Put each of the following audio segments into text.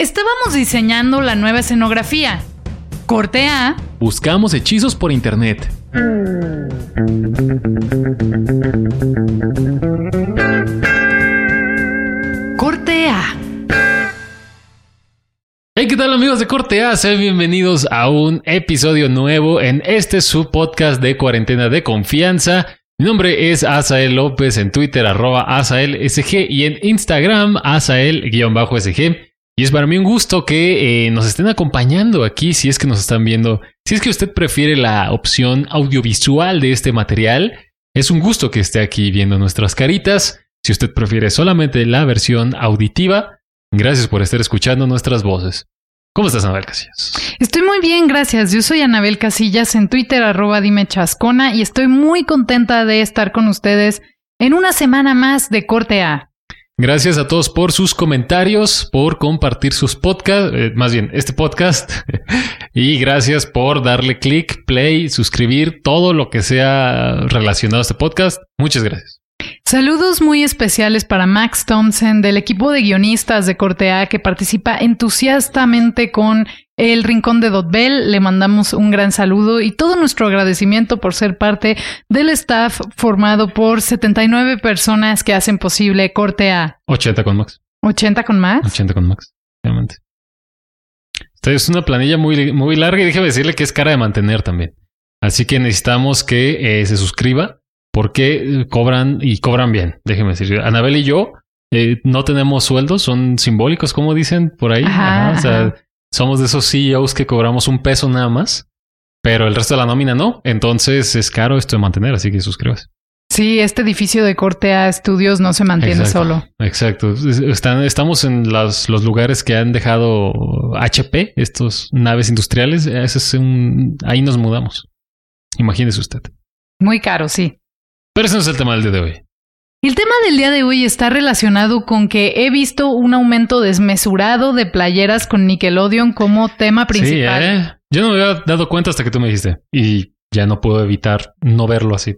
Estábamos diseñando la nueva escenografía. Corte A. Buscamos hechizos por internet. Corte A. Hey, ¿qué tal amigos de Corte A? Sean bienvenidos a un episodio nuevo en este su podcast de cuarentena de confianza. Mi nombre es Asael López en Twitter, arroba AsaelSG y en Instagram, Asael-SG. Y es para mí un gusto que eh, nos estén acompañando aquí, si es que nos están viendo. Si es que usted prefiere la opción audiovisual de este material, es un gusto que esté aquí viendo nuestras caritas. Si usted prefiere solamente la versión auditiva, gracias por estar escuchando nuestras voces. ¿Cómo estás, Anabel Casillas? Estoy muy bien, gracias. Yo soy Anabel Casillas en Twitter, arroba dime chascona, y estoy muy contenta de estar con ustedes en una semana más de Corte A. Gracias a todos por sus comentarios, por compartir sus podcasts, eh, más bien este podcast, y gracias por darle click, play, suscribir, todo lo que sea relacionado a este podcast. Muchas gracias. Saludos muy especiales para Max Thompson del equipo de guionistas de Corte A que participa entusiastamente con El Rincón de Dotbel. Le mandamos un gran saludo y todo nuestro agradecimiento por ser parte del staff formado por 79 personas que hacen posible Corte A. 80 con Max. 80 con Max. 80 con Max, obviamente. Esta es una planilla muy, muy larga y déjame decirle que es cara de mantener también. Así que necesitamos que eh, se suscriba porque cobran y cobran bien. Déjeme decir, Anabel y yo eh, no tenemos sueldos, son simbólicos, como dicen por ahí. Ajá, Ajá, o sea, ajá. somos de esos CEOs que cobramos un peso nada más, pero el resto de la nómina no. Entonces es caro esto de mantener, así que suscríbase. Sí, este edificio de Corte A Estudios no se mantiene Exacto. solo. Exacto. Es- Están, estamos en las- los lugares que han dejado HP, estos naves industriales. Ese es un, ahí nos mudamos. Imagínese usted. Muy caro, sí. Pero ese no es el tema del día de hoy. El tema del día de hoy está relacionado con que he visto un aumento desmesurado de playeras con Nickelodeon como tema principal. Sí, ¿eh? Yo no me había dado cuenta hasta que tú me dijiste. Y ya no puedo evitar no verlo así.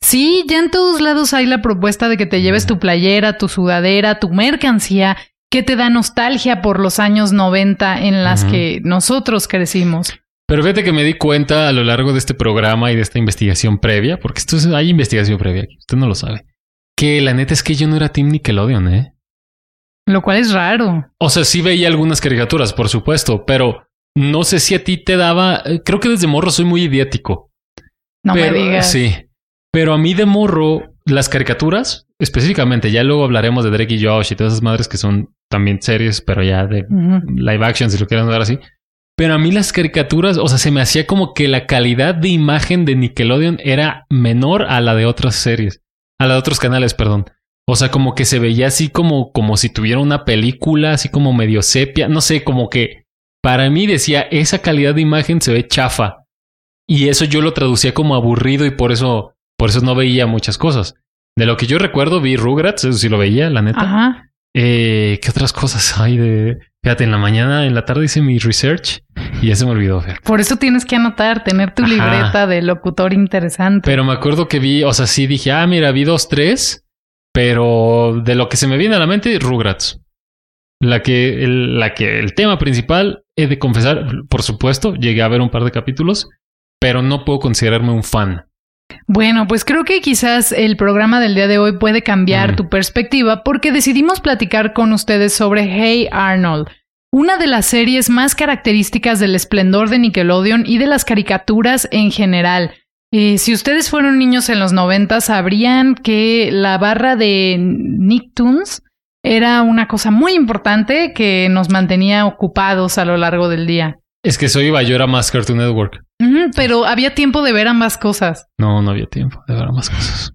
Sí, ya en todos lados hay la propuesta de que te lleves tu playera, tu sudadera, tu mercancía, que te da nostalgia por los años 90 en las que nosotros crecimos. Pero fíjate que me di cuenta a lo largo de este programa y de esta investigación previa, porque esto es, hay investigación previa usted no lo sabe, que la neta es que yo no era Team Nickelodeon, ¿eh? Lo cual es raro. O sea, sí veía algunas caricaturas, por supuesto, pero no sé si a ti te daba. eh, Creo que desde morro soy muy idiático. No pero, me digas. Sí. Pero a mí de morro, las caricaturas, específicamente, ya luego hablaremos de Drake y Josh y todas esas madres que son también series, pero ya de live action, si lo quieren dar así. Pero a mí las caricaturas, o sea, se me hacía como que la calidad de imagen de Nickelodeon era menor a la de otras series, a la de otros canales, perdón. O sea, como que se veía así como, como si tuviera una película, así como medio sepia, no sé, como que para mí decía, esa calidad de imagen se ve chafa. Y eso yo lo traducía como aburrido y por eso, por eso no veía muchas cosas. De lo que yo recuerdo, vi Rugrats, eso sí lo veía, la neta. Ajá. Eh, ¿Qué otras cosas hay de...? Fíjate, en la mañana, en la tarde hice mi research y ya se me olvidó, fíjate. Por eso tienes que anotar, tener tu Ajá. libreta de locutor interesante. Pero me acuerdo que vi, o sea, sí dije, ah, mira, vi dos, tres, pero de lo que se me viene a la mente, Rugrats. La que, el, la que, el tema principal, he de confesar, por supuesto, llegué a ver un par de capítulos, pero no puedo considerarme un fan. Bueno, pues creo que quizás el programa del día de hoy puede cambiar Mm. tu perspectiva porque decidimos platicar con ustedes sobre Hey Arnold, una de las series más características del esplendor de Nickelodeon y de las caricaturas en general. Eh, si ustedes fueron niños en los 90 sabrían que la barra de Nicktoons era una cosa muy importante que nos mantenía ocupados a lo largo del día. Es que soy iba, yo era más Cartoon Network. Pero había tiempo de ver ambas cosas. No, no había tiempo de ver más cosas.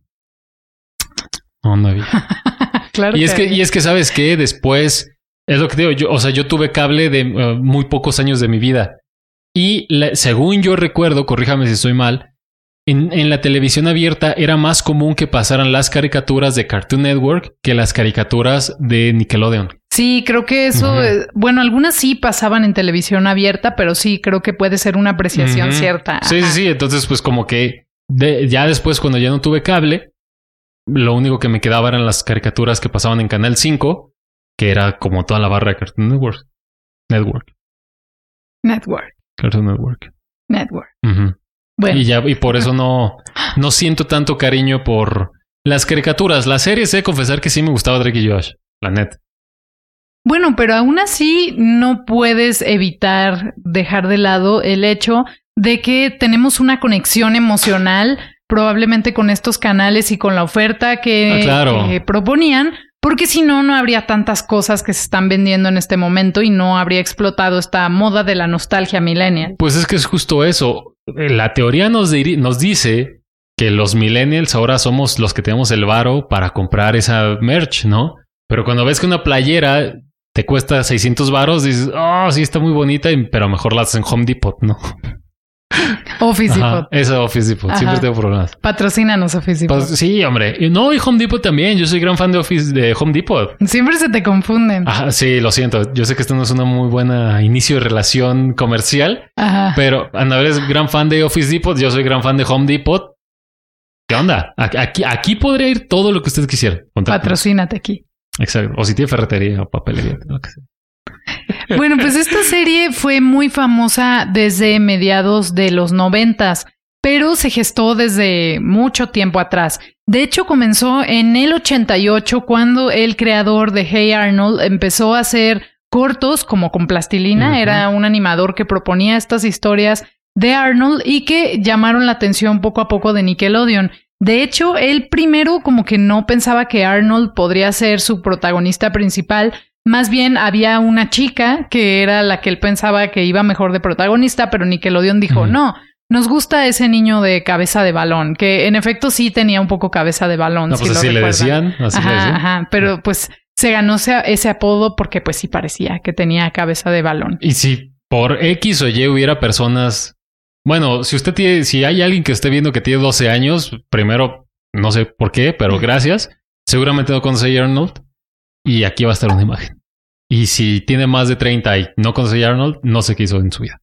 No, no había. claro. Y es que, había. y es que sabes que después es lo que te digo. Yo, o sea, yo tuve cable de eh, muy pocos años de mi vida. Y la- según yo recuerdo, corríjame si estoy mal, en, en la televisión abierta era más común que pasaran las caricaturas de Cartoon Network que las caricaturas de Nickelodeon. Sí, creo que eso, eh, bueno, algunas sí pasaban en televisión abierta, pero sí creo que puede ser una apreciación cierta. Sí, sí, Ajá. sí. Entonces, pues como que de- ya después, cuando ya no tuve cable, lo único que me quedaba eran las caricaturas que pasaban en Canal 5, que era como toda la barra de Cartoon Network. Network. Network. Cartoon Network. Network. Bueno, Y ya, y por eso no, no siento tanto cariño por las caricaturas. Las series, he de confesar que sí me gustaba Drake y Josh. La net. Bueno, pero aún así no puedes evitar dejar de lado el hecho de que tenemos una conexión emocional probablemente con estos canales y con la oferta que, Ah, claro. que proponían, porque si no, no habría tantas cosas que se están vendiendo en este momento y no habría explotado esta moda de la nostalgia millennial. Pues es que es justo eso. La teoría nos, nos dice que los millennials ahora somos los que tenemos el varo para comprar esa merch, ¿no? Pero cuando ves que una playera te cuesta 600 varos, dices, oh, sí está muy bonita, pero mejor la haces en Home Depot, ¿no? Office Ajá, Depot. Esa Office Depot, siempre Ajá. tengo problemas. Patrocínanos, Office Depot. Pues, sí, hombre. Y No, y Home Depot también. Yo soy gran fan de Office de Home Depot. Siempre se te confunden. Ajá, sí, lo siento. Yo sé que esto no es una muy buena inicio de relación comercial, Ajá. pero Ana es gran fan de Office Depot. Yo soy gran fan de Home Depot. ¿Qué onda? Aquí, aquí, podría ir todo lo que usted quisiera. Patrocínate aquí. Exacto. O si tiene ferretería o papelería. lo que sea. Bueno, pues esta serie fue muy famosa desde mediados de los noventas, pero se gestó desde mucho tiempo atrás. De hecho, comenzó en el 88 cuando el creador de Hey Arnold empezó a hacer cortos como con plastilina. Era un animador que proponía estas historias de Arnold y que llamaron la atención poco a poco de Nickelodeon. De hecho, él primero como que no pensaba que Arnold podría ser su protagonista principal, más bien había una chica que era la que él pensaba que iba mejor de protagonista, pero Nickelodeon dijo, Ujú. no, nos gusta ese niño de cabeza de balón, que en efecto sí tenía un poco cabeza de balón. No, si pues lo así le decían. Así le decían. ajá, pero pues se ganó ese, ese apodo porque pues sí parecía que tenía cabeza de balón. Y si por X o Y hubiera personas. Bueno, si usted tiene, si hay alguien que esté viendo que tiene 12 años, primero, no sé por qué, pero gracias. Seguramente no conoce a Arnold. Y aquí va a estar una imagen. Y si tiene más de 30 y no conoce a Arnold, no sé qué hizo en su vida.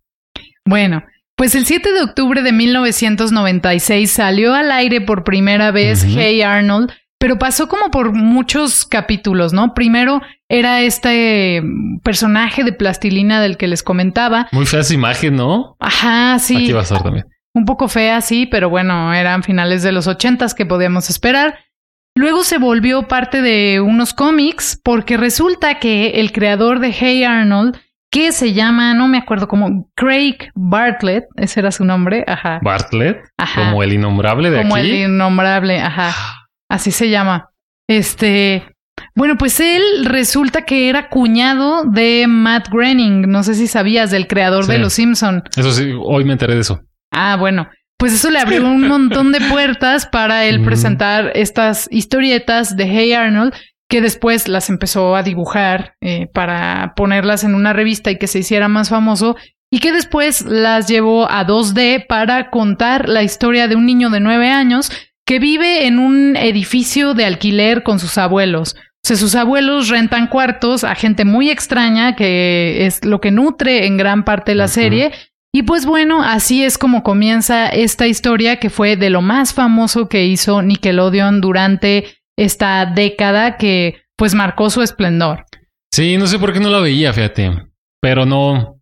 Bueno, pues el 7 de octubre de 1996 salió al aire por primera vez. Hey Arnold, pero pasó como por muchos capítulos, ¿no? Primero era este personaje de plastilina del que les comentaba. Muy fea esa imagen, ¿no? Ajá, sí. Aquí va a estar también. Un poco fea, sí, pero bueno, eran finales de los ochentas que podíamos esperar. Luego se volvió parte de unos cómics porque resulta que el creador de Hey Arnold, que se llama, no me acuerdo cómo, Craig Bartlett, ese era su nombre, ajá. Bartlett, ajá como el innombrable de como aquí. el innombrable, ajá. Así se llama. Este, bueno, pues él resulta que era cuñado de Matt Groening, no sé si sabías, del creador de. Los Simpson. Eso sí, hoy me enteré de eso. Ah, bueno. Pues eso le abrió un montón de puertas para él presentar estas historietas de Hey Arnold, que después las empezó a dibujar eh, para ponerlas en una revista y que se hiciera más famoso, y que después las llevó a 2D para contar la historia de un niño de nueve años que vive en un edificio de alquiler con sus abuelos. O sea, sus abuelos rentan cuartos a gente muy extraña, que es lo que nutre en gran parte la serie. Y pues bueno, así es como comienza esta historia que fue de lo más famoso que hizo Nickelodeon durante esta década que pues marcó su esplendor. Sí, no sé por qué no la veía, fíjate. Pero no.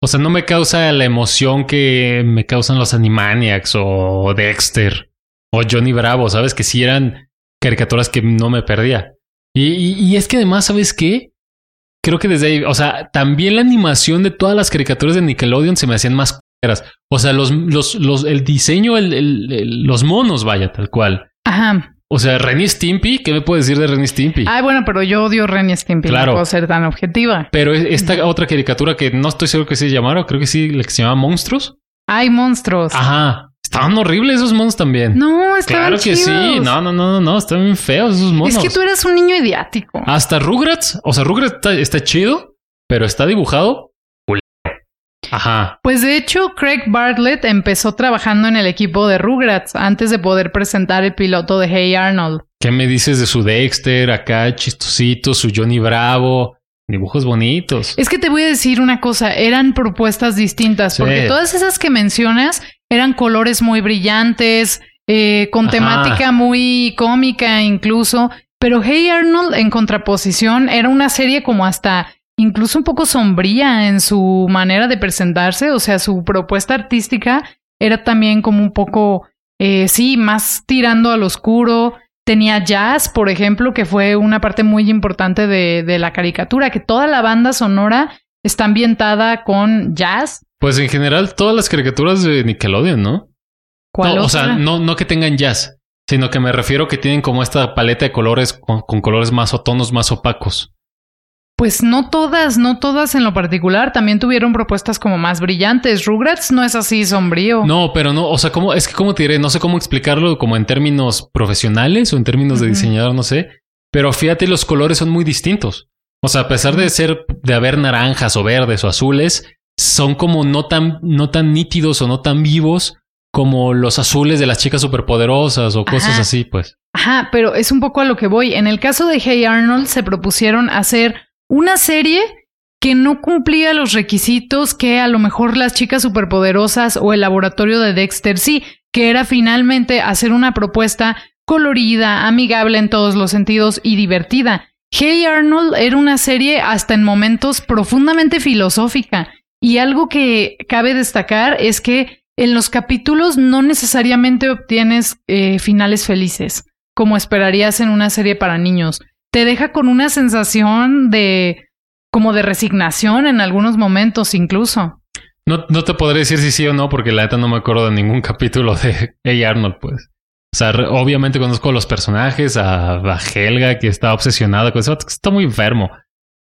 O sea, no me causa la emoción que me causan los Animaniacs o Dexter o Johnny Bravo, ¿sabes? Que sí eran caricaturas que no me perdía. Y, y- y es que además, ¿sabes qué? Creo que desde ahí, o sea, también la animación de todas las caricaturas de Nickelodeon se me hacían más culeras. O sea, los, los, los, el diseño, el, el- el- los monos, vaya, tal cual. Ajá. O sea, Renny Stimpy, ¿qué me puedes decir de Renny Stimpy? Ay, bueno, pero yo odio Ren y Stimpy, Claro. no puedo ser tan objetiva. Pero e- esta otra caricatura que no estoy seguro que se llamara, creo que sí, la que se llama Monstruos. Hay monstruos. Ajá. Estaban horribles esos monos también. No, estaban claro que sí. No, no, no, no, no. Están bien feos esos monos. Es que tú eras un niño idiático. Hasta Rugrats. O sea, Rugrats está, está chido, pero está dibujado. Ajá. Pues de hecho, Craig Bartlett empezó trabajando en el equipo de Rugrats antes de poder presentar el piloto de Hey Arnold. ¿Qué me dices de su Dexter? Acá chistosito, su Johnny Bravo. Dibujos bonitos. Es que te voy a decir una cosa, eran propuestas distintas, Sí. porque todas esas que mencionas eran colores muy brillantes, eh, con Ajá. temática muy cómica incluso, pero Hey Arnold en contraposición era una serie como hasta incluso un poco sombría en su manera de presentarse, o sea, su propuesta artística era también como un poco, eh, sí, más tirando al oscuro. Tenía jazz, por ejemplo, que fue una parte muy importante de, de la caricatura, que toda la banda sonora está ambientada con jazz. Pues en general todas las caricaturas de Nickelodeon, ¿no? ¿Cuál o sea, no, no que tengan jazz, sino que me refiero que tienen como esta paleta de colores con, con colores más o tonos más opacos. Pues no todas, no todas en lo particular. También tuvieron propuestas como más brillantes. Rugrats no es así sombrío. No, pero no, o sea, ¿cómo, es que cómo te diré, no sé cómo explicarlo como en términos profesionales o en términos de diseñador, no sé. Pero fíjate, los colores son muy distintos. O sea, a pesar de ser, de haber naranjas o verdes o azules, son como no tan, no tan nítidos o no tan vivos como los azules de las chicas superpoderosas o cosas Ajá. así, pues. Ajá, pero es un poco a lo que voy. En el caso de Hey Arnold se propusieron hacer una serie que no cumplía los requisitos que a lo mejor las chicas superpoderosas o el laboratorio de Dexter sí, que era finalmente hacer una propuesta colorida, amigable en todos los sentidos y divertida. Hey Arnold era una serie hasta en momentos profundamente filosófica y algo que cabe destacar es que en los capítulos no necesariamente obtienes eh, finales felices, como esperarías en una serie para niños. Te deja con una sensación de como de resignación en algunos momentos incluso. No, no te podré decir si sí o no, porque la neta no me acuerdo de ningún capítulo de Hey Arnold, pues. O sea, obviamente conozco a los personajes, a, a Helga, que está obsesionada con eso, está muy enfermo.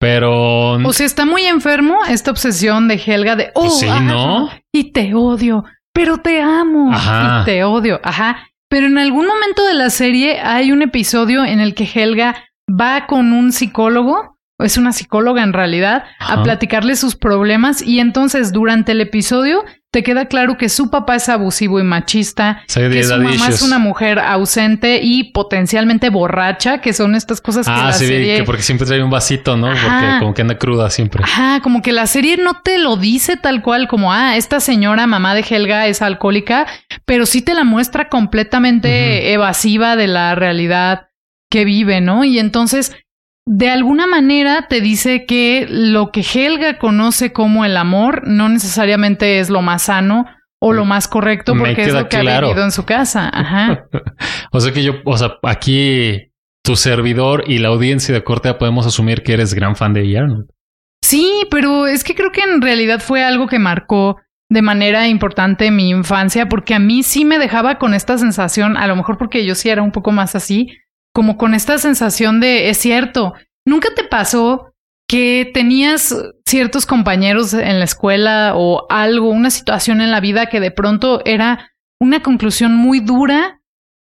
Pero O sea, está muy enfermo esta obsesión de Helga de, oh, Pues sí, ajá, ¿no? y te odio, pero te amo, Ajá. y te odio, ajá. Pero en algún momento de la serie hay un episodio en el que Helga va con un psicólogo, o es una psicóloga en realidad, a platicarle sus problemas y entonces durante el episodio te queda claro que su papá es abusivo y machista, Sí, que su mamá es una mujer ausente y potencialmente borracha, que son estas cosas que Ah, la sí, serie... que porque siempre trae un vasito, ¿no? Porque como que anda cruda siempre. Ajá, como que la serie no te lo dice tal cual como, ah, esta señora mamá de Helga es alcohólica, pero sí te la muestra completamente evasiva de la realidad que vive, ¿no? Y entonces, de alguna manera te dice que lo que Helga conoce como el amor no necesariamente es lo más sano o lo más correcto porque es lo que ha vivido en su casa. Ajá. O sea que yo, o sea, aquí tu servidor y la audiencia de Cortea podemos asumir que eres gran fan de Arnold. Sí, pero es que creo que en realidad fue algo que marcó de manera importante mi infancia, porque a mí sí me dejaba con esta sensación, a lo mejor porque yo sí era un poco más así, como con esta sensación de, es cierto, nunca te pasó que tenías ciertos compañeros en la escuela o algo, una situación en la vida que de pronto era una conclusión muy dura,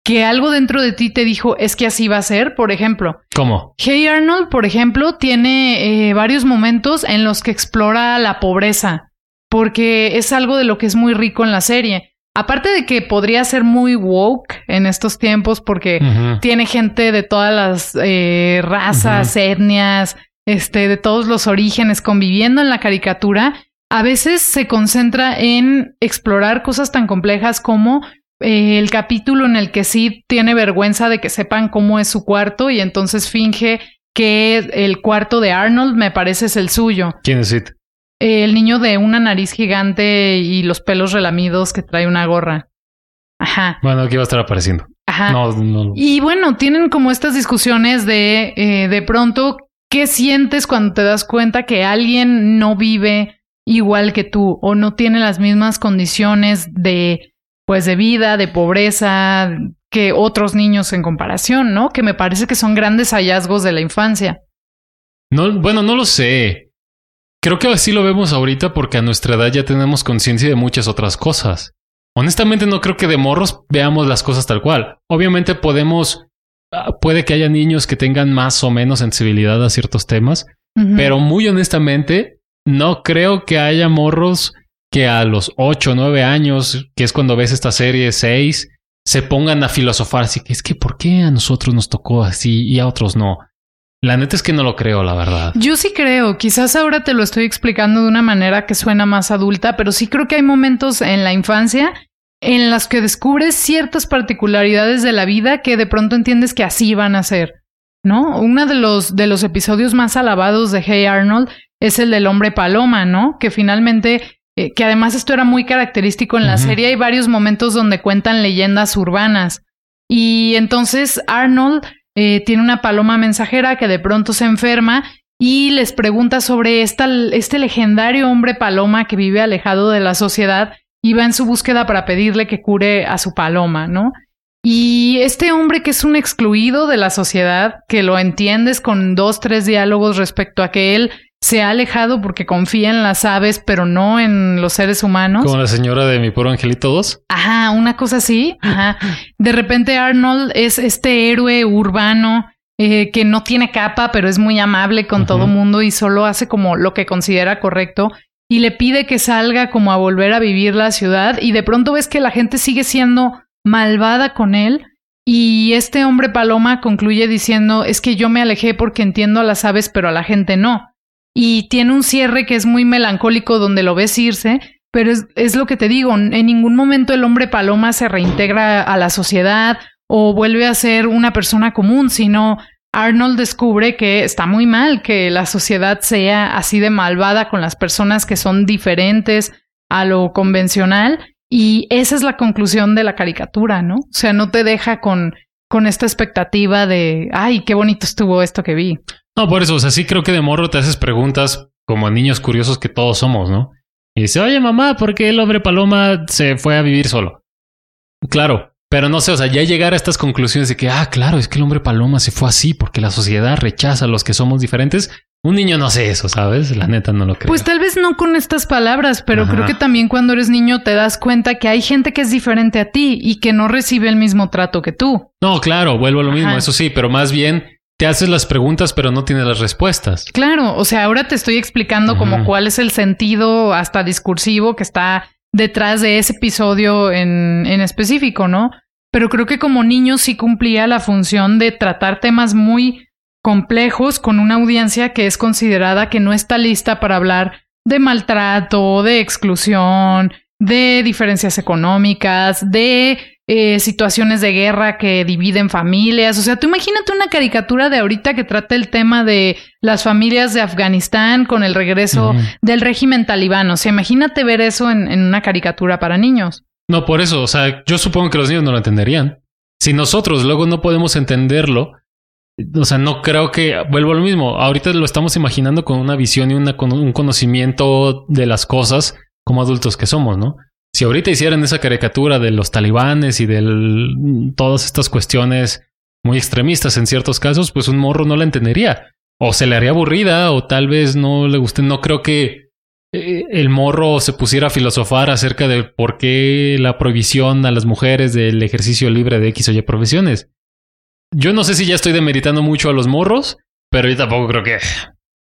que algo dentro de ti te dijo, es que así va a ser, por ejemplo. ¿Cómo? Hey Arnold, por ejemplo, tiene eh, varios momentos en los que explora la pobreza, porque es algo de lo que es muy rico en la serie. Aparte de que podría ser muy woke en estos tiempos, porque tiene gente de todas las eh, razas, etnias, este, de todos los orígenes conviviendo en la caricatura, a veces se concentra en explorar cosas tan complejas como eh, el capítulo en el que Sid tiene vergüenza de que sepan cómo es su cuarto y entonces finge que el cuarto de Arnold me parece es el suyo. ¿Quién es It? Eh, el niño de una nariz gigante y los pelos relamidos que trae una gorra. Ajá, Bueno, aquí va a estar apareciendo. ajá. No, no. Y bueno, tienen como estas discusiones de eh, de pronto, ¿qué sientes cuando te das cuenta que alguien no vive igual que tú o no tiene las mismas condiciones de pues de vida, de pobreza que otros niños en comparación, ¿no? Que me parece que son grandes hallazgos de la infancia. No, bueno, no lo sé. Creo que así lo vemos ahorita porque a nuestra edad ya tenemos conciencia de muchas otras cosas. Honestamente no creo que de morros veamos las cosas tal cual. Obviamente podemos, ah, puede que haya niños que tengan más o menos sensibilidad a ciertos temas, pero muy honestamente no creo que haya morros que a los 8 o 9 años, que es cuando ves esta serie 6, se pongan a filosofar así que es que ¿por qué a nosotros nos tocó así y a otros no? La neta es que no lo creo, la verdad. Yo sí creo, quizás ahora te lo estoy explicando de una manera que suena más adulta, pero sí creo que hay momentos en la infancia en las que descubres ciertas particularidades de la vida que de pronto entiendes que así van a ser, ¿no? Uno de los, de los episodios más alabados de Hey Arnold es el del hombre paloma, ¿no? Que finalmente, eh, que además esto era muy característico en la serie, hay varios momentos donde cuentan leyendas urbanas. Y entonces Arnold eh, tiene una paloma mensajera que de pronto se enferma y les pregunta sobre este legendario hombre paloma que vive alejado de la sociedad y va en su búsqueda para pedirle que cure a su paloma, ¿no? Y este hombre que es un excluido de la sociedad, que lo entiendes con dos, tres diálogos respecto a que él se ha alejado porque confía en las aves, pero no en los seres humanos. Como la señora de mi puro angelito 2. Ajá, una cosa así. Ajá. De repente Arnold es este héroe urbano eh, que no tiene capa, pero es muy amable con todo mundo y solo hace como lo que considera correcto y le pide que salga como a volver a vivir la ciudad y de pronto ves que la gente sigue siendo malvada con él y este hombre paloma concluye diciendo es que yo me alejé porque entiendo a las aves pero a la gente no. Y tiene un cierre que es muy melancólico donde lo ves irse, pero es, es lo que te digo, en ningún momento el hombre paloma se reintegra a la sociedad o vuelve a ser una persona común, sino Arnold descubre que está muy mal que la sociedad sea así de malvada con las personas que son diferentes a lo convencional y esa es la conclusión de la caricatura, ¿no? O sea, no te deja con, con esta expectativa de, ay, qué bonito estuvo esto que vi. No, por eso, o sea, sí creo que de morro te haces preguntas como niños curiosos que todos somos, ¿no? Y dice, oye mamá, ¿por qué el hombre paloma se fue a vivir solo? Claro, pero no sé, o sea, ya llegar a estas conclusiones de que, ah, claro, es que el hombre paloma se fue así porque la sociedad rechaza a los que somos diferentes, un niño no hace eso, ¿sabes? La neta no lo creo. Pues tal vez no con estas palabras, pero creo que también cuando eres niño te das cuenta que hay gente que es diferente a ti y que no recibe el mismo trato que tú. No, claro, vuelvo a lo mismo, eso sí, pero más bien te haces las preguntas pero no tienes las respuestas. Claro, o sea, ahora te estoy explicando como cuál es el sentido hasta discursivo que está detrás de ese episodio en, en específico, ¿no? Pero creo que como niño sí cumplía la función de tratar temas muy complejos con una audiencia que es considerada que no está lista para hablar de maltrato, de exclusión, de diferencias económicas, de eh, situaciones de guerra que dividen familias. O sea, tú imagínate una caricatura de ahorita que trata el tema de las familias de Afganistán con el regreso del régimen talibán. O sea, imagínate ver eso en, en una caricatura para niños. No, por eso, o sea, yo supongo que los niños no lo entenderían. Si nosotros luego no podemos entenderlo, o sea, no creo que vuelvo a lo mismo. Ahorita lo estamos imaginando con una visión y una, con un conocimiento de las cosas como adultos que somos, ¿no? Si ahorita hicieran esa caricatura de los talibanes y de todas estas cuestiones muy extremistas en ciertos casos, pues un morro no la entendería. O se le haría aburrida, o tal vez no le guste. No creo que eh, el morro se pusiera a filosofar acerca de por qué la prohibición a las mujeres del ejercicio libre de X o Y profesiones. Yo no sé si ya estoy demeritando mucho a los morros, pero yo tampoco creo que.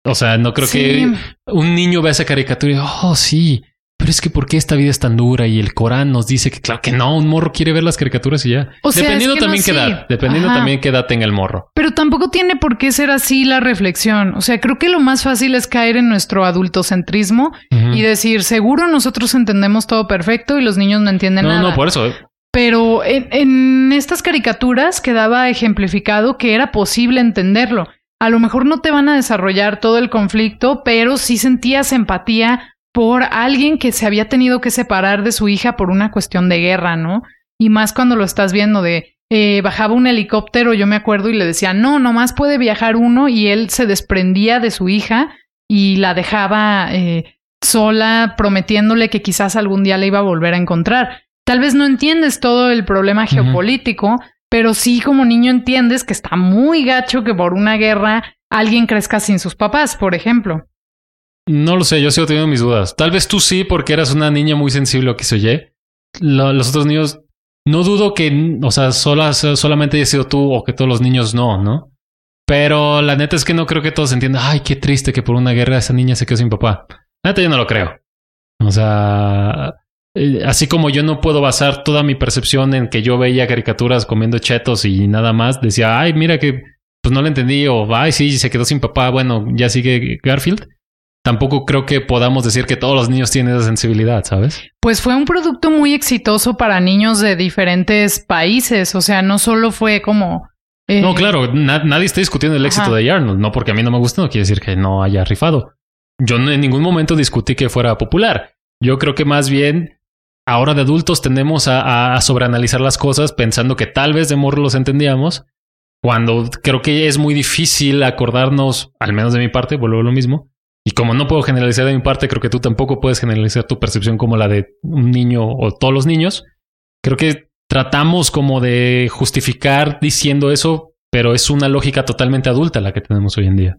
O sea, no creo que un niño vea esa caricatura y oh, sí, pero es que ¿por qué esta vida es tan dura? Y el Corán nos dice que claro que no, un morro quiere ver las caricaturas y ya. O sea, dependiendo también qué edad, dependiendo también qué edad tenga el morro. Pero tampoco tiene por qué ser así la reflexión. O sea, creo que lo más fácil es caer en nuestro adultocentrismo y decir, seguro nosotros entendemos todo perfecto y los niños no entienden nada. No, no, por eso. ¿eh? Pero en, en estas caricaturas quedaba ejemplificado que era posible entenderlo. A lo mejor no te van a desarrollar todo el conflicto, pero sí sentías empatía por alguien que se había tenido que separar de su hija por una cuestión de guerra, ¿no? Y más cuando lo estás viendo de eh, bajaba un helicóptero, yo me acuerdo, y le decía, no, nomás puede viajar uno, y él se desprendía de su hija y la dejaba eh, sola, prometiéndole que quizás algún día le iba a volver a encontrar. Tal vez no entiendes todo el problema geopolítico, pero sí como niño entiendes que está muy gacho que por una guerra alguien crezca sin sus papás, por ejemplo. No lo sé, yo sigo teniendo mis dudas. Tal vez tú sí, porque eras una niña muy sensible a que se oye. los otros niños, no dudo que, o sea, solamente haya sido tú o que todos los niños no, ¿no? Pero la neta es que no creo que todos entiendan, ay, qué triste que por una guerra esa niña se quedó sin papá. La neta yo no lo creo. O sea, eh, así como yo no puedo basar toda mi percepción en que yo veía caricaturas comiendo chetos y nada más, decía, ay, mira que pues no lo entendí, o ay, sí, se quedó sin papá, bueno, ya sigue Garfield. Tampoco creo que podamos decir que todos los niños tienen esa sensibilidad, ¿sabes? Pues fue un producto muy exitoso para niños de diferentes países, o sea, no solo fue como... Eh, no, claro, nadie está discutiendo el éxito de Arnold, no porque a mí no me gusta, no quiere decir que no haya rifado. yo en ningún momento discutí que fuera popular. Yo creo que más bien ahora de adultos tendemos a, a, sobreanalizar las cosas pensando que tal vez de morro los entendíamos, cuando creo que es muy difícil acordarnos, al menos de mi parte, vuelvo a lo mismo. Y como no puedo generalizar de mi parte, creo que tú tampoco puedes generalizar tu percepción como la de un niño o todos los niños. Creo que tratamos como de justificar diciendo eso, pero es una lógica totalmente adulta la que tenemos hoy en día.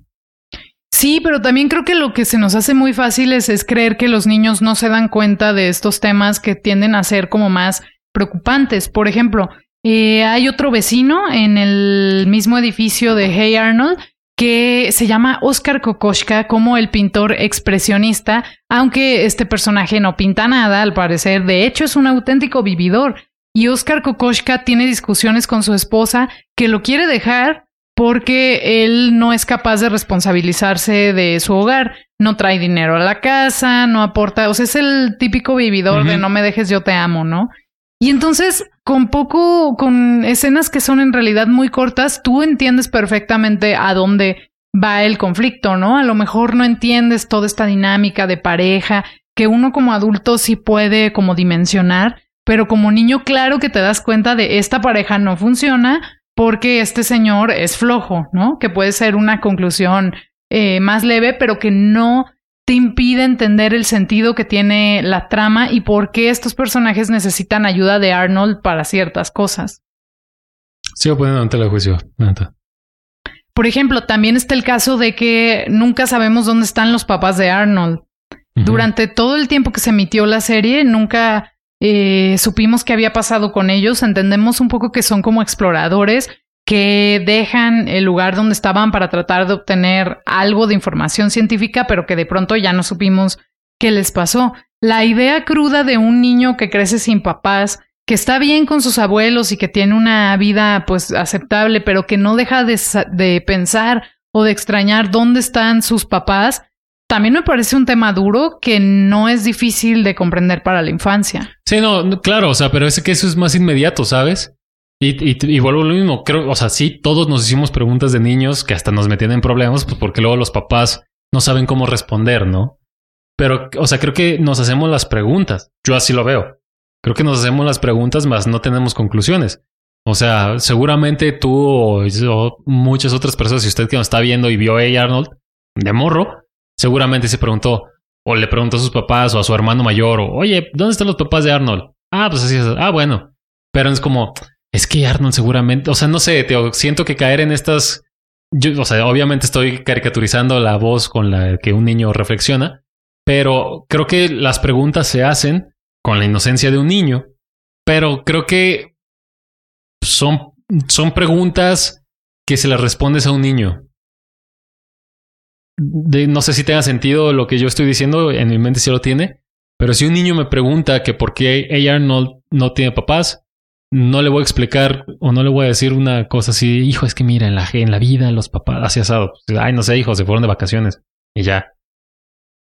Sí, pero también creo que lo que se nos hace muy fácil es, creer que los niños no se dan cuenta de estos temas que tienden a ser como más preocupantes. Por ejemplo, eh, hay otro vecino en el mismo edificio de Hey Arnold que se llama Oscar Kokoschka como el pintor expresionista, aunque este personaje no pinta nada, al parecer, de hecho es un auténtico vividor. Y Oscar Kokoschka tiene discusiones con su esposa que lo quiere dejar porque él no es capaz de responsabilizarse de su hogar, no trae dinero a la casa, no aporta, o sea, es el típico vividor de no me dejes, yo te amo, ¿no? Y entonces, con poco, con escenas que son en realidad muy cortas, tú entiendes perfectamente a dónde va el conflicto, ¿no? A lo mejor no entiendes toda esta dinámica de pareja que uno como adulto sí puede como dimensionar, pero como niño claro que te das cuenta de esta pareja no funciona porque este señor es flojo, ¿no? Que puede ser una conclusión eh, más leve, pero que no te impide entender el sentido que tiene la trama y por qué estos personajes necesitan ayuda de Arnold para ciertas cosas. Sigo poniendo ante el juicio. Por ejemplo, también está el caso de que nunca sabemos dónde están los papás de Arnold. Durante todo el tiempo que se emitió la serie, nunca eh, supimos qué había pasado con ellos, entendemos un poco que son como exploradores que dejan el lugar donde estaban para tratar de obtener algo de información científica, pero que de pronto ya no supimos qué les pasó. La idea cruda de un niño que crece sin papás, que está bien con sus abuelos y que tiene una vida pues aceptable, pero que no deja de, de pensar o de extrañar dónde están sus papás, también me parece un tema duro que no es difícil de comprender para la infancia. Sí, no, claro, o sea, pero es que eso es más inmediato, ¿sabes? Y, y, vuelvo a lo mismo, creo, o sea, sí, todos nos hicimos preguntas de niños que hasta nos metían en problemas, pues porque luego los papás no saben cómo responder, ¿no? Pero, o sea, creo que nos hacemos las preguntas. Yo así lo veo. Creo que nos hacemos las preguntas, más no tenemos conclusiones. O sea, seguramente tú o, muchas otras personas, si usted que nos está viendo y vio a Arnold de morro, seguramente se preguntó, o le preguntó a sus papás o a su hermano mayor, o, oye, ¿dónde están los papás de Arnold? Ah, pues así es. Ah, bueno. Pero es como, es que Arnold seguramente, o sea, no sé, te siento que caer en estas, yo, o sea, obviamente estoy caricaturizando la voz con la que un niño reflexiona, pero creo que las preguntas se hacen con la inocencia de un niño, pero creo que son, son preguntas que se las respondes a un niño. No sé si tenga sentido lo que yo estoy diciendo, en mi mente sí lo tiene, pero si un niño me pregunta que por qué ella no, no tiene papás, no le voy a explicar o no le voy a decir una cosa así, hijo, es que mira, en la, en la vida los papás, así asado, pues, ay, no sé, hijo, se fueron de vacaciones y ya.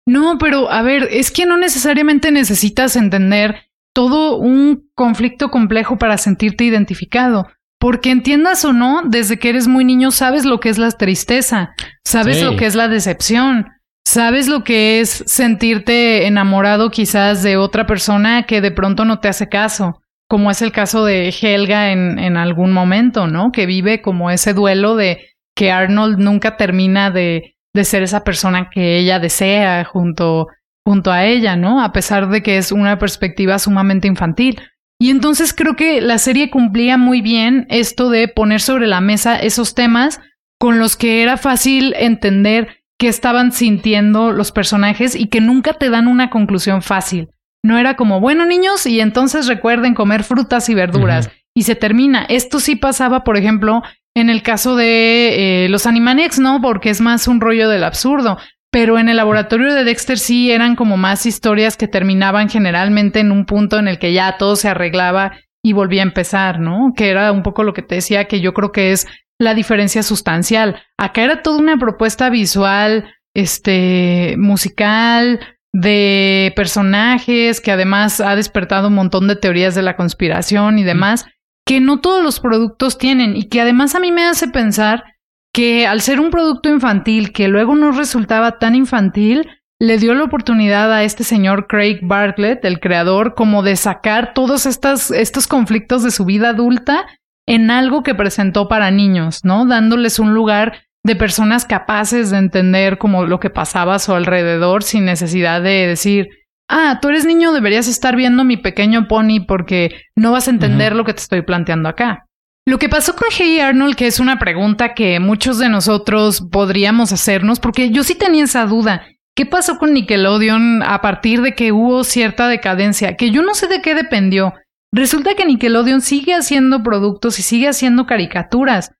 No, pero a ver, es que no necesariamente necesitas entender todo un conflicto complejo para sentirte identificado. Porque entiendas o no, desde que eres muy niño sabes lo que es la tristeza, sabes lo que es la decepción, sabes lo que es sentirte enamorado quizás de otra persona que de pronto no te hace caso, como es el caso de Helga en, en algún momento, ¿no? Que vive como ese duelo de que Arnold nunca termina de, de ser esa persona que ella desea junto, junto a ella, ¿no? A pesar de que es una perspectiva sumamente infantil. Y entonces creo que la serie cumplía muy bien esto de poner sobre la mesa esos temas con los que era fácil entender qué estaban sintiendo los personajes y que nunca te dan una conclusión fácil. No era como, bueno niños, y entonces recuerden comer frutas y verduras. Y se termina. Esto sí pasaba, por ejemplo, en el caso de eh, los Animaniacs, ¿no? Porque es más un rollo del absurdo. Pero en el laboratorio de Dexter sí eran como más historias que terminaban generalmente en un punto en el que ya todo se arreglaba y volvía a empezar, ¿no? Que era un poco lo que te decía que yo creo que es la diferencia sustancial. Acá era toda una propuesta visual, este, musical, de personajes, que además ha despertado un montón de teorías de la conspiración y demás, que no todos los productos tienen y que además a mí me hace pensar que al ser un producto infantil que luego no resultaba tan infantil, le dio la oportunidad a este señor Craig Bartlett, el creador, como de sacar todos estos conflictos de su vida adulta en algo que presentó para niños, ¿no? Dándoles un lugar de personas capaces de entender como lo que pasaba a su alrededor sin necesidad de decir, ah, tú eres niño, deberías estar viendo mi pequeño pony porque no vas a entender lo que te estoy planteando acá. Lo que pasó con Hey Arnold, que es una pregunta que muchos de nosotros podríamos hacernos, porque yo sí tenía esa duda. ¿Qué pasó con Nickelodeon a partir de que hubo cierta decadencia? Que yo no sé de qué dependió. Resulta que Nickelodeon sigue haciendo productos y sigue haciendo caricaturas,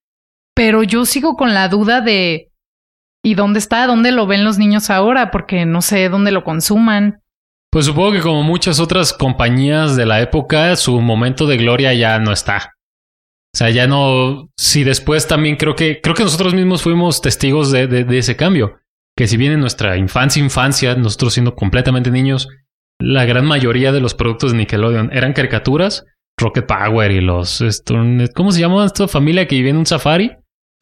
pero yo sigo con la duda de ¿y dónde está? ¿Dónde lo ven los niños ahora? Porque no sé dónde lo consuman. Pues supongo que como muchas otras compañías de la época, su momento de gloria ya no está. O sea, ya no. Si después también creo que creo que nosotros mismos fuimos testigos de, ese cambio. Que si bien en nuestra infancia, infancia, nosotros siendo completamente niños, la gran mayoría de los productos de Nickelodeon eran caricaturas, Rocket Power y los... ¿Cómo se llama esta familia que vive en un safari?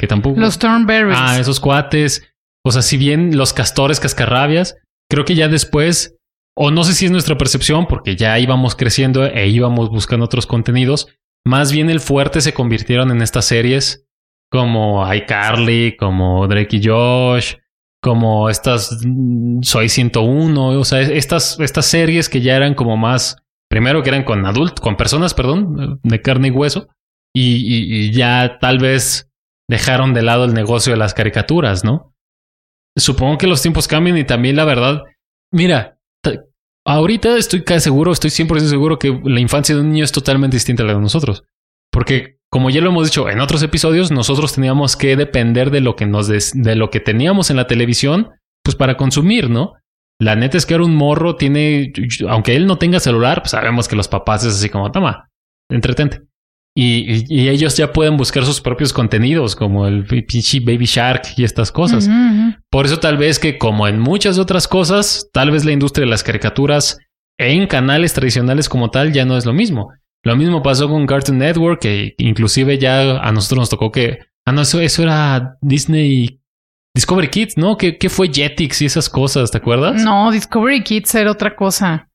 Que tampoco... Los Thornberries. Ah, esos cuates. O sea, si bien los castores cascarrabias, creo que ya después, o no sé si es nuestra percepción, porque ya íbamos creciendo e íbamos buscando otros contenidos, más bien el fuerte se convirtieron en estas series como iCarly, como Drake y Josh, como estas mm, Soy 101, o sea, estas, estas series que ya eran como más, primero que eran con adultos, con personas, perdón, de carne y hueso, y, ya tal vez dejaron de lado el negocio de las caricaturas, ¿no? Supongo que los tiempos cambian y también la verdad, mira, ahorita estoy casi seguro, estoy 100% seguro que la infancia de un niño es totalmente distinta a la de nosotros. Porque como ya lo hemos dicho en otros episodios, nosotros teníamos que depender de lo que nos de lo que teníamos en la televisión, pues para consumir, ¿no? La neta es que ahora un morro tiene, aunque él no tenga celular, pues sabemos que los papás es así como, toma, entretente. Y, ellos ya pueden buscar sus propios contenidos, como el pinche Baby Shark y estas cosas. Por eso tal vez que como en muchas otras cosas, tal vez la industria de las caricaturas en canales tradicionales como tal ya no es lo mismo. Lo mismo pasó con Cartoon Network, que inclusive ya a nosotros nos tocó que... Ah, no, eso, eso era Disney... Discovery Kids, ¿no? ¿Qué, ¿Qué, fue Jetix y esas cosas? ¿Te acuerdas? No, Discovery Kids era otra cosa.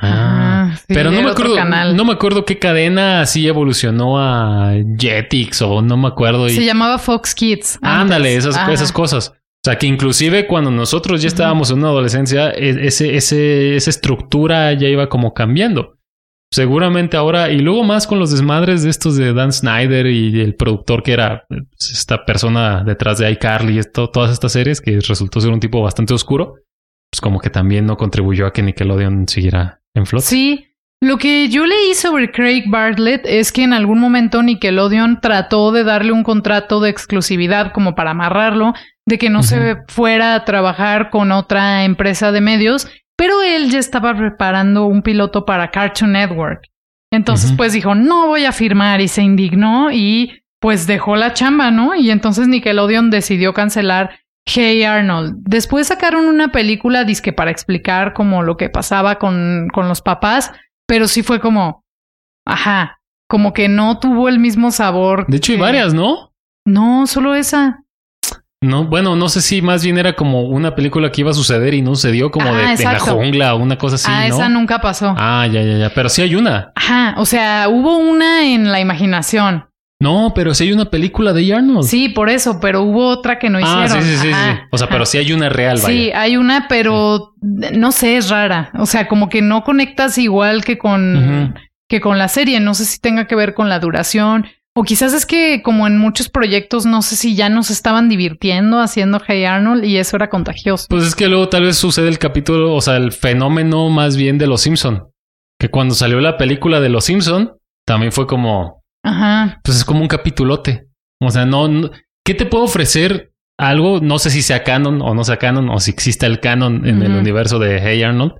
Ah, pero no me acuerdo, no me acuerdo qué cadena así evolucionó a Jetix o no me acuerdo. Se llamaba Fox Kids. Ándale, esas, esas cosas. O sea, que inclusive cuando nosotros ya estábamos en una adolescencia, e, ese, ese, esa estructura ya iba como cambiando. Seguramente ahora, y luego más con los desmadres de estos de Dan Snyder y el productor que era pues, esta persona detrás de iCarly y esto, todas estas series, que resultó ser un tipo bastante oscuro, pues como que también no contribuyó a que Nickelodeon siguiera en flote. Sí, lo que yo leí sobre Craig Bartlett es que en algún momento Nickelodeon trató de darle un contrato de exclusividad como para amarrarlo, de que no se fuera a trabajar con otra empresa de medios pero él ya estaba preparando un piloto para Cartoon Network. Entonces, pues dijo, no voy a firmar y se indignó y pues dejó la chamba, ¿no? Y entonces Nickelodeon decidió cancelar Hey Arnold. Después sacaron una película disque para explicar como lo que pasaba con, con los papás, pero sí fue como, ajá, como que no tuvo el mismo sabor. De hecho, hay varias, ¿no? No, solo esa. No, bueno, no sé si más bien era como una película que iba a suceder y no sucedió como de, ah, en la jungla o una cosa así. Ah, esa nunca pasó. Ah, ya, ya, ya. Pero sí hay una. Ajá. O sea, hubo una en la imaginación. No, pero sí hay una película de Arnold. Sí, por eso, pero hubo otra que no hicieron. Ah, sí, sí, sí, sí. O sea, pero sí hay una real, vaya. Sí, hay una, pero no sé, es rara. O sea, como que no conectas igual que con, que con la serie. No sé si tenga que ver con la duración o quizás es que como en muchos proyectos, no sé si ya nos estaban divirtiendo haciendo Hey Arnold y eso era contagioso. Pues es que luego tal vez sucede el capítulo, o sea, el fenómeno más bien de Los Simpson. Que cuando salió la película de Los Simpson, también fue como... Ajá. Pues es como un capitulote. O sea, no, ¿Qué te puedo ofrecer? Algo, no sé si sea canon o no sea canon, o si existe el canon en el universo de Hey Arnold.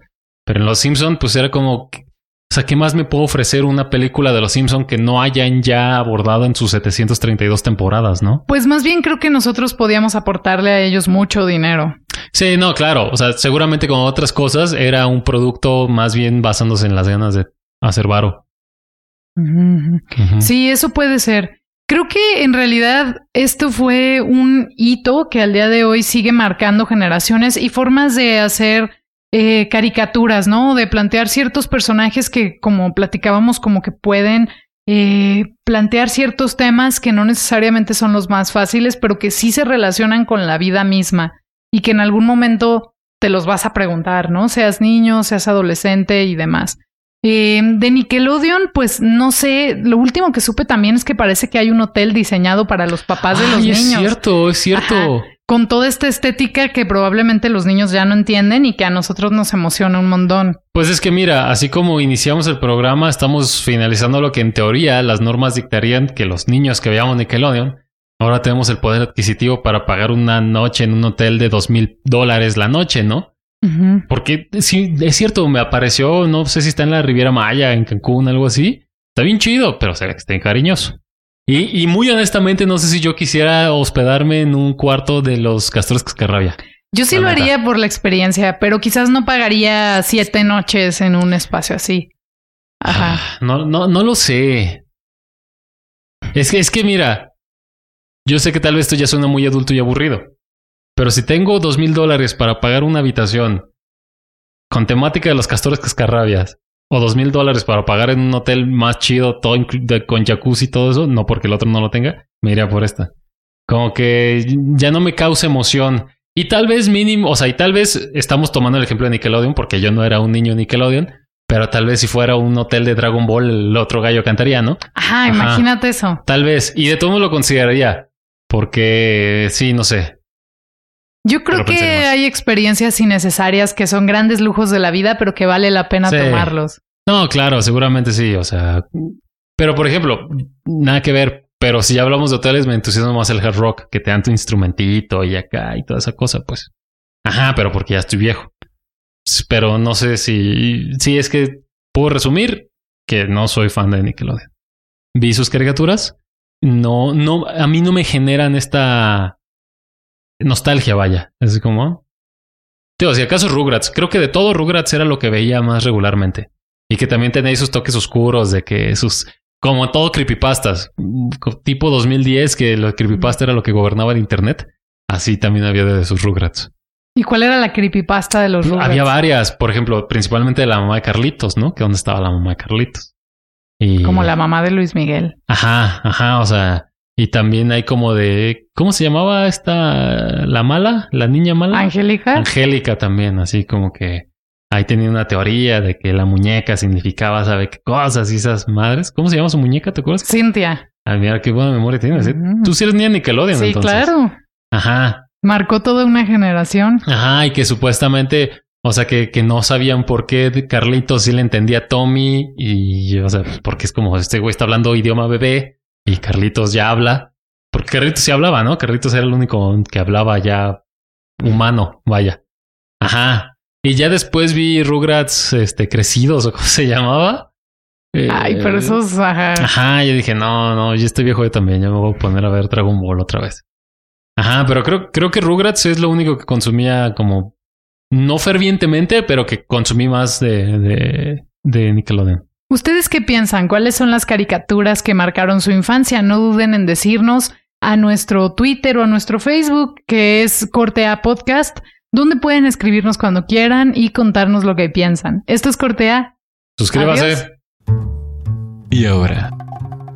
Pero en Los Simpson, pues era como, o sea, ¿qué más me puedo ofrecer una película de Los Simpson que no hayan ya abordado en sus 732 temporadas, no? Pues más bien creo que nosotros podíamos aportarle a ellos mucho dinero. Sí, no, claro. O sea, seguramente con otras cosas era un producto más bien basándose en las ganas de hacer varo. Sí, eso puede ser. Creo que en realidad esto fue un hito que al día de hoy sigue marcando generaciones y formas de hacer eh, caricaturas, ¿no? De plantear ciertos personajes que, como platicábamos, como que pueden eh, plantear ciertos temas que no necesariamente son los más fáciles, pero que sí se relacionan con la vida misma y que en algún momento te los vas a preguntar, ¿no? Seas niño, seas adolescente y demás. Eh, de Nickelodeon, pues no sé, lo último que supe también es que parece que hay un hotel diseñado para los papás de los niños. Es cierto, es cierto. con toda esta estética que probablemente los niños ya no entienden y que a nosotros nos emociona un montón. Pues es que mira, así como iniciamos el programa, estamos finalizando lo que en teoría las normas dictarían que los niños que veamos Nickelodeon, ahora tenemos el poder adquisitivo para pagar una noche en un hotel de dos mil dólares la noche, ¿no? Porque sí, es cierto, me apareció, no sé si está en la Riviera Maya, en Cancún, algo así. Está bien chido, pero se ve que está cariñoso. Y, y, muy honestamente, no sé si yo quisiera hospedarme en un cuarto de los castores Cascarrabia. Yo sí lo haría por la experiencia, pero quizás no pagaría siete noches en un espacio así. Ajá. Ah, no, no, no lo sé. Es que, es que mira, yo sé que tal vez esto ya suena muy adulto y aburrido. Pero si tengo dos mil dólares para pagar una habitación con temática de los castores cascarrabias o dos mil dólares para pagar en un hotel más chido, todo con jacuzzi y todo eso, no porque el otro no lo tenga, me iría por esta. Como que ya no me causa emoción. Y tal vez mínimo, o sea, y tal vez estamos tomando el ejemplo de Nickelodeon porque yo no era un niño Nickelodeon, pero tal vez si fuera un hotel de Dragon Ball, el otro gallo cantaría, ¿no? Ajá, imagínate eso. Tal vez. Y de todo lo consideraría. Porque sí, no sé. Yo creo que hay experiencias innecesarias que son grandes lujos de la vida, pero que vale la pena tomarlos. No, claro, seguramente sí. O sea, pero por ejemplo, nada que ver. Pero si ya hablamos de hoteles, me entusiasma más el hard rock, que te dan tu instrumentito y acá y toda esa cosa, pues. Ajá, pero porque ya estoy viejo. Pero no sé si, si es que puedo resumir que no soy fan de Nickelodeon. Vi sus caricaturas. No, no, a mí no me generan esta nostalgia, vaya. Es como. Tío, si acaso Rugrats, creo que de todo Rugrats era lo que veía más regularmente. Y que también tenéis sus toques oscuros de que sus. Como todo creepypastas. Tipo 2010, que el creepypasta era lo que gobernaba el internet. Así también había de sus Rugrats. ¿Y cuál era la creepypasta de los Rugrats? Había varias, por ejemplo, principalmente de la mamá de Carlitos, ¿no? Que dónde estaba la mamá de Carlitos. Y... Como la mamá de Luis Miguel. Ajá, ajá, o sea, y también hay como de, ¿cómo se llamaba esta, la mala, la niña mala? Angélica. Angélica también, así como que ahí tenía una teoría de que la muñeca significaba, ¿sabe qué cosas y esas madres? ¿Cómo se llama su muñeca? ¿Te acuerdas? Cintia. Ah, mira qué buena memoria tienes. ¿eh? Tú sí eres niña Nickelodeon, sí, claro. Ajá. Marcó toda una generación. Ajá, y que supuestamente, o sea, que, que no sabían por qué Carlitos sí le entendía a Tommy y, o sea, porque es como este güey está hablando idioma bebé y Carlitos ya habla. Porque Carlitos sí hablaba, ¿no? Carlitos era el único que hablaba ya humano, vaya. Ajá. Y ya después vi Rugrats este, crecidos o cómo se llamaba. Ay, pero eso es... Ajá. Ajá, yo dije, no, no, yo estoy viejo yo también, ya me voy a poner a ver Dragon Ball otra vez. Ajá, pero creo, creo que Rugrats es lo único que consumía como, no fervientemente, pero que consumí más de, de, de Nickelodeon. ¿Ustedes qué piensan? ¿Cuáles son las caricaturas que marcaron su infancia? No duden en decirnos a nuestro Twitter o a nuestro Facebook, que es Cortea Podcast, donde pueden escribirnos cuando quieran y contarnos lo que piensan. Esto es Cortea. Suscríbase. Y ahora,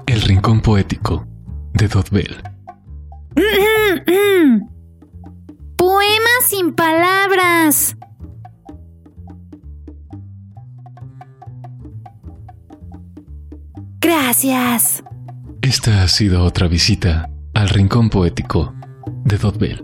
el rincón poético de Dotbell. Poemas sin palabras. Gracias. Esta ha sido otra visita al Rincón Poético de Dotbell.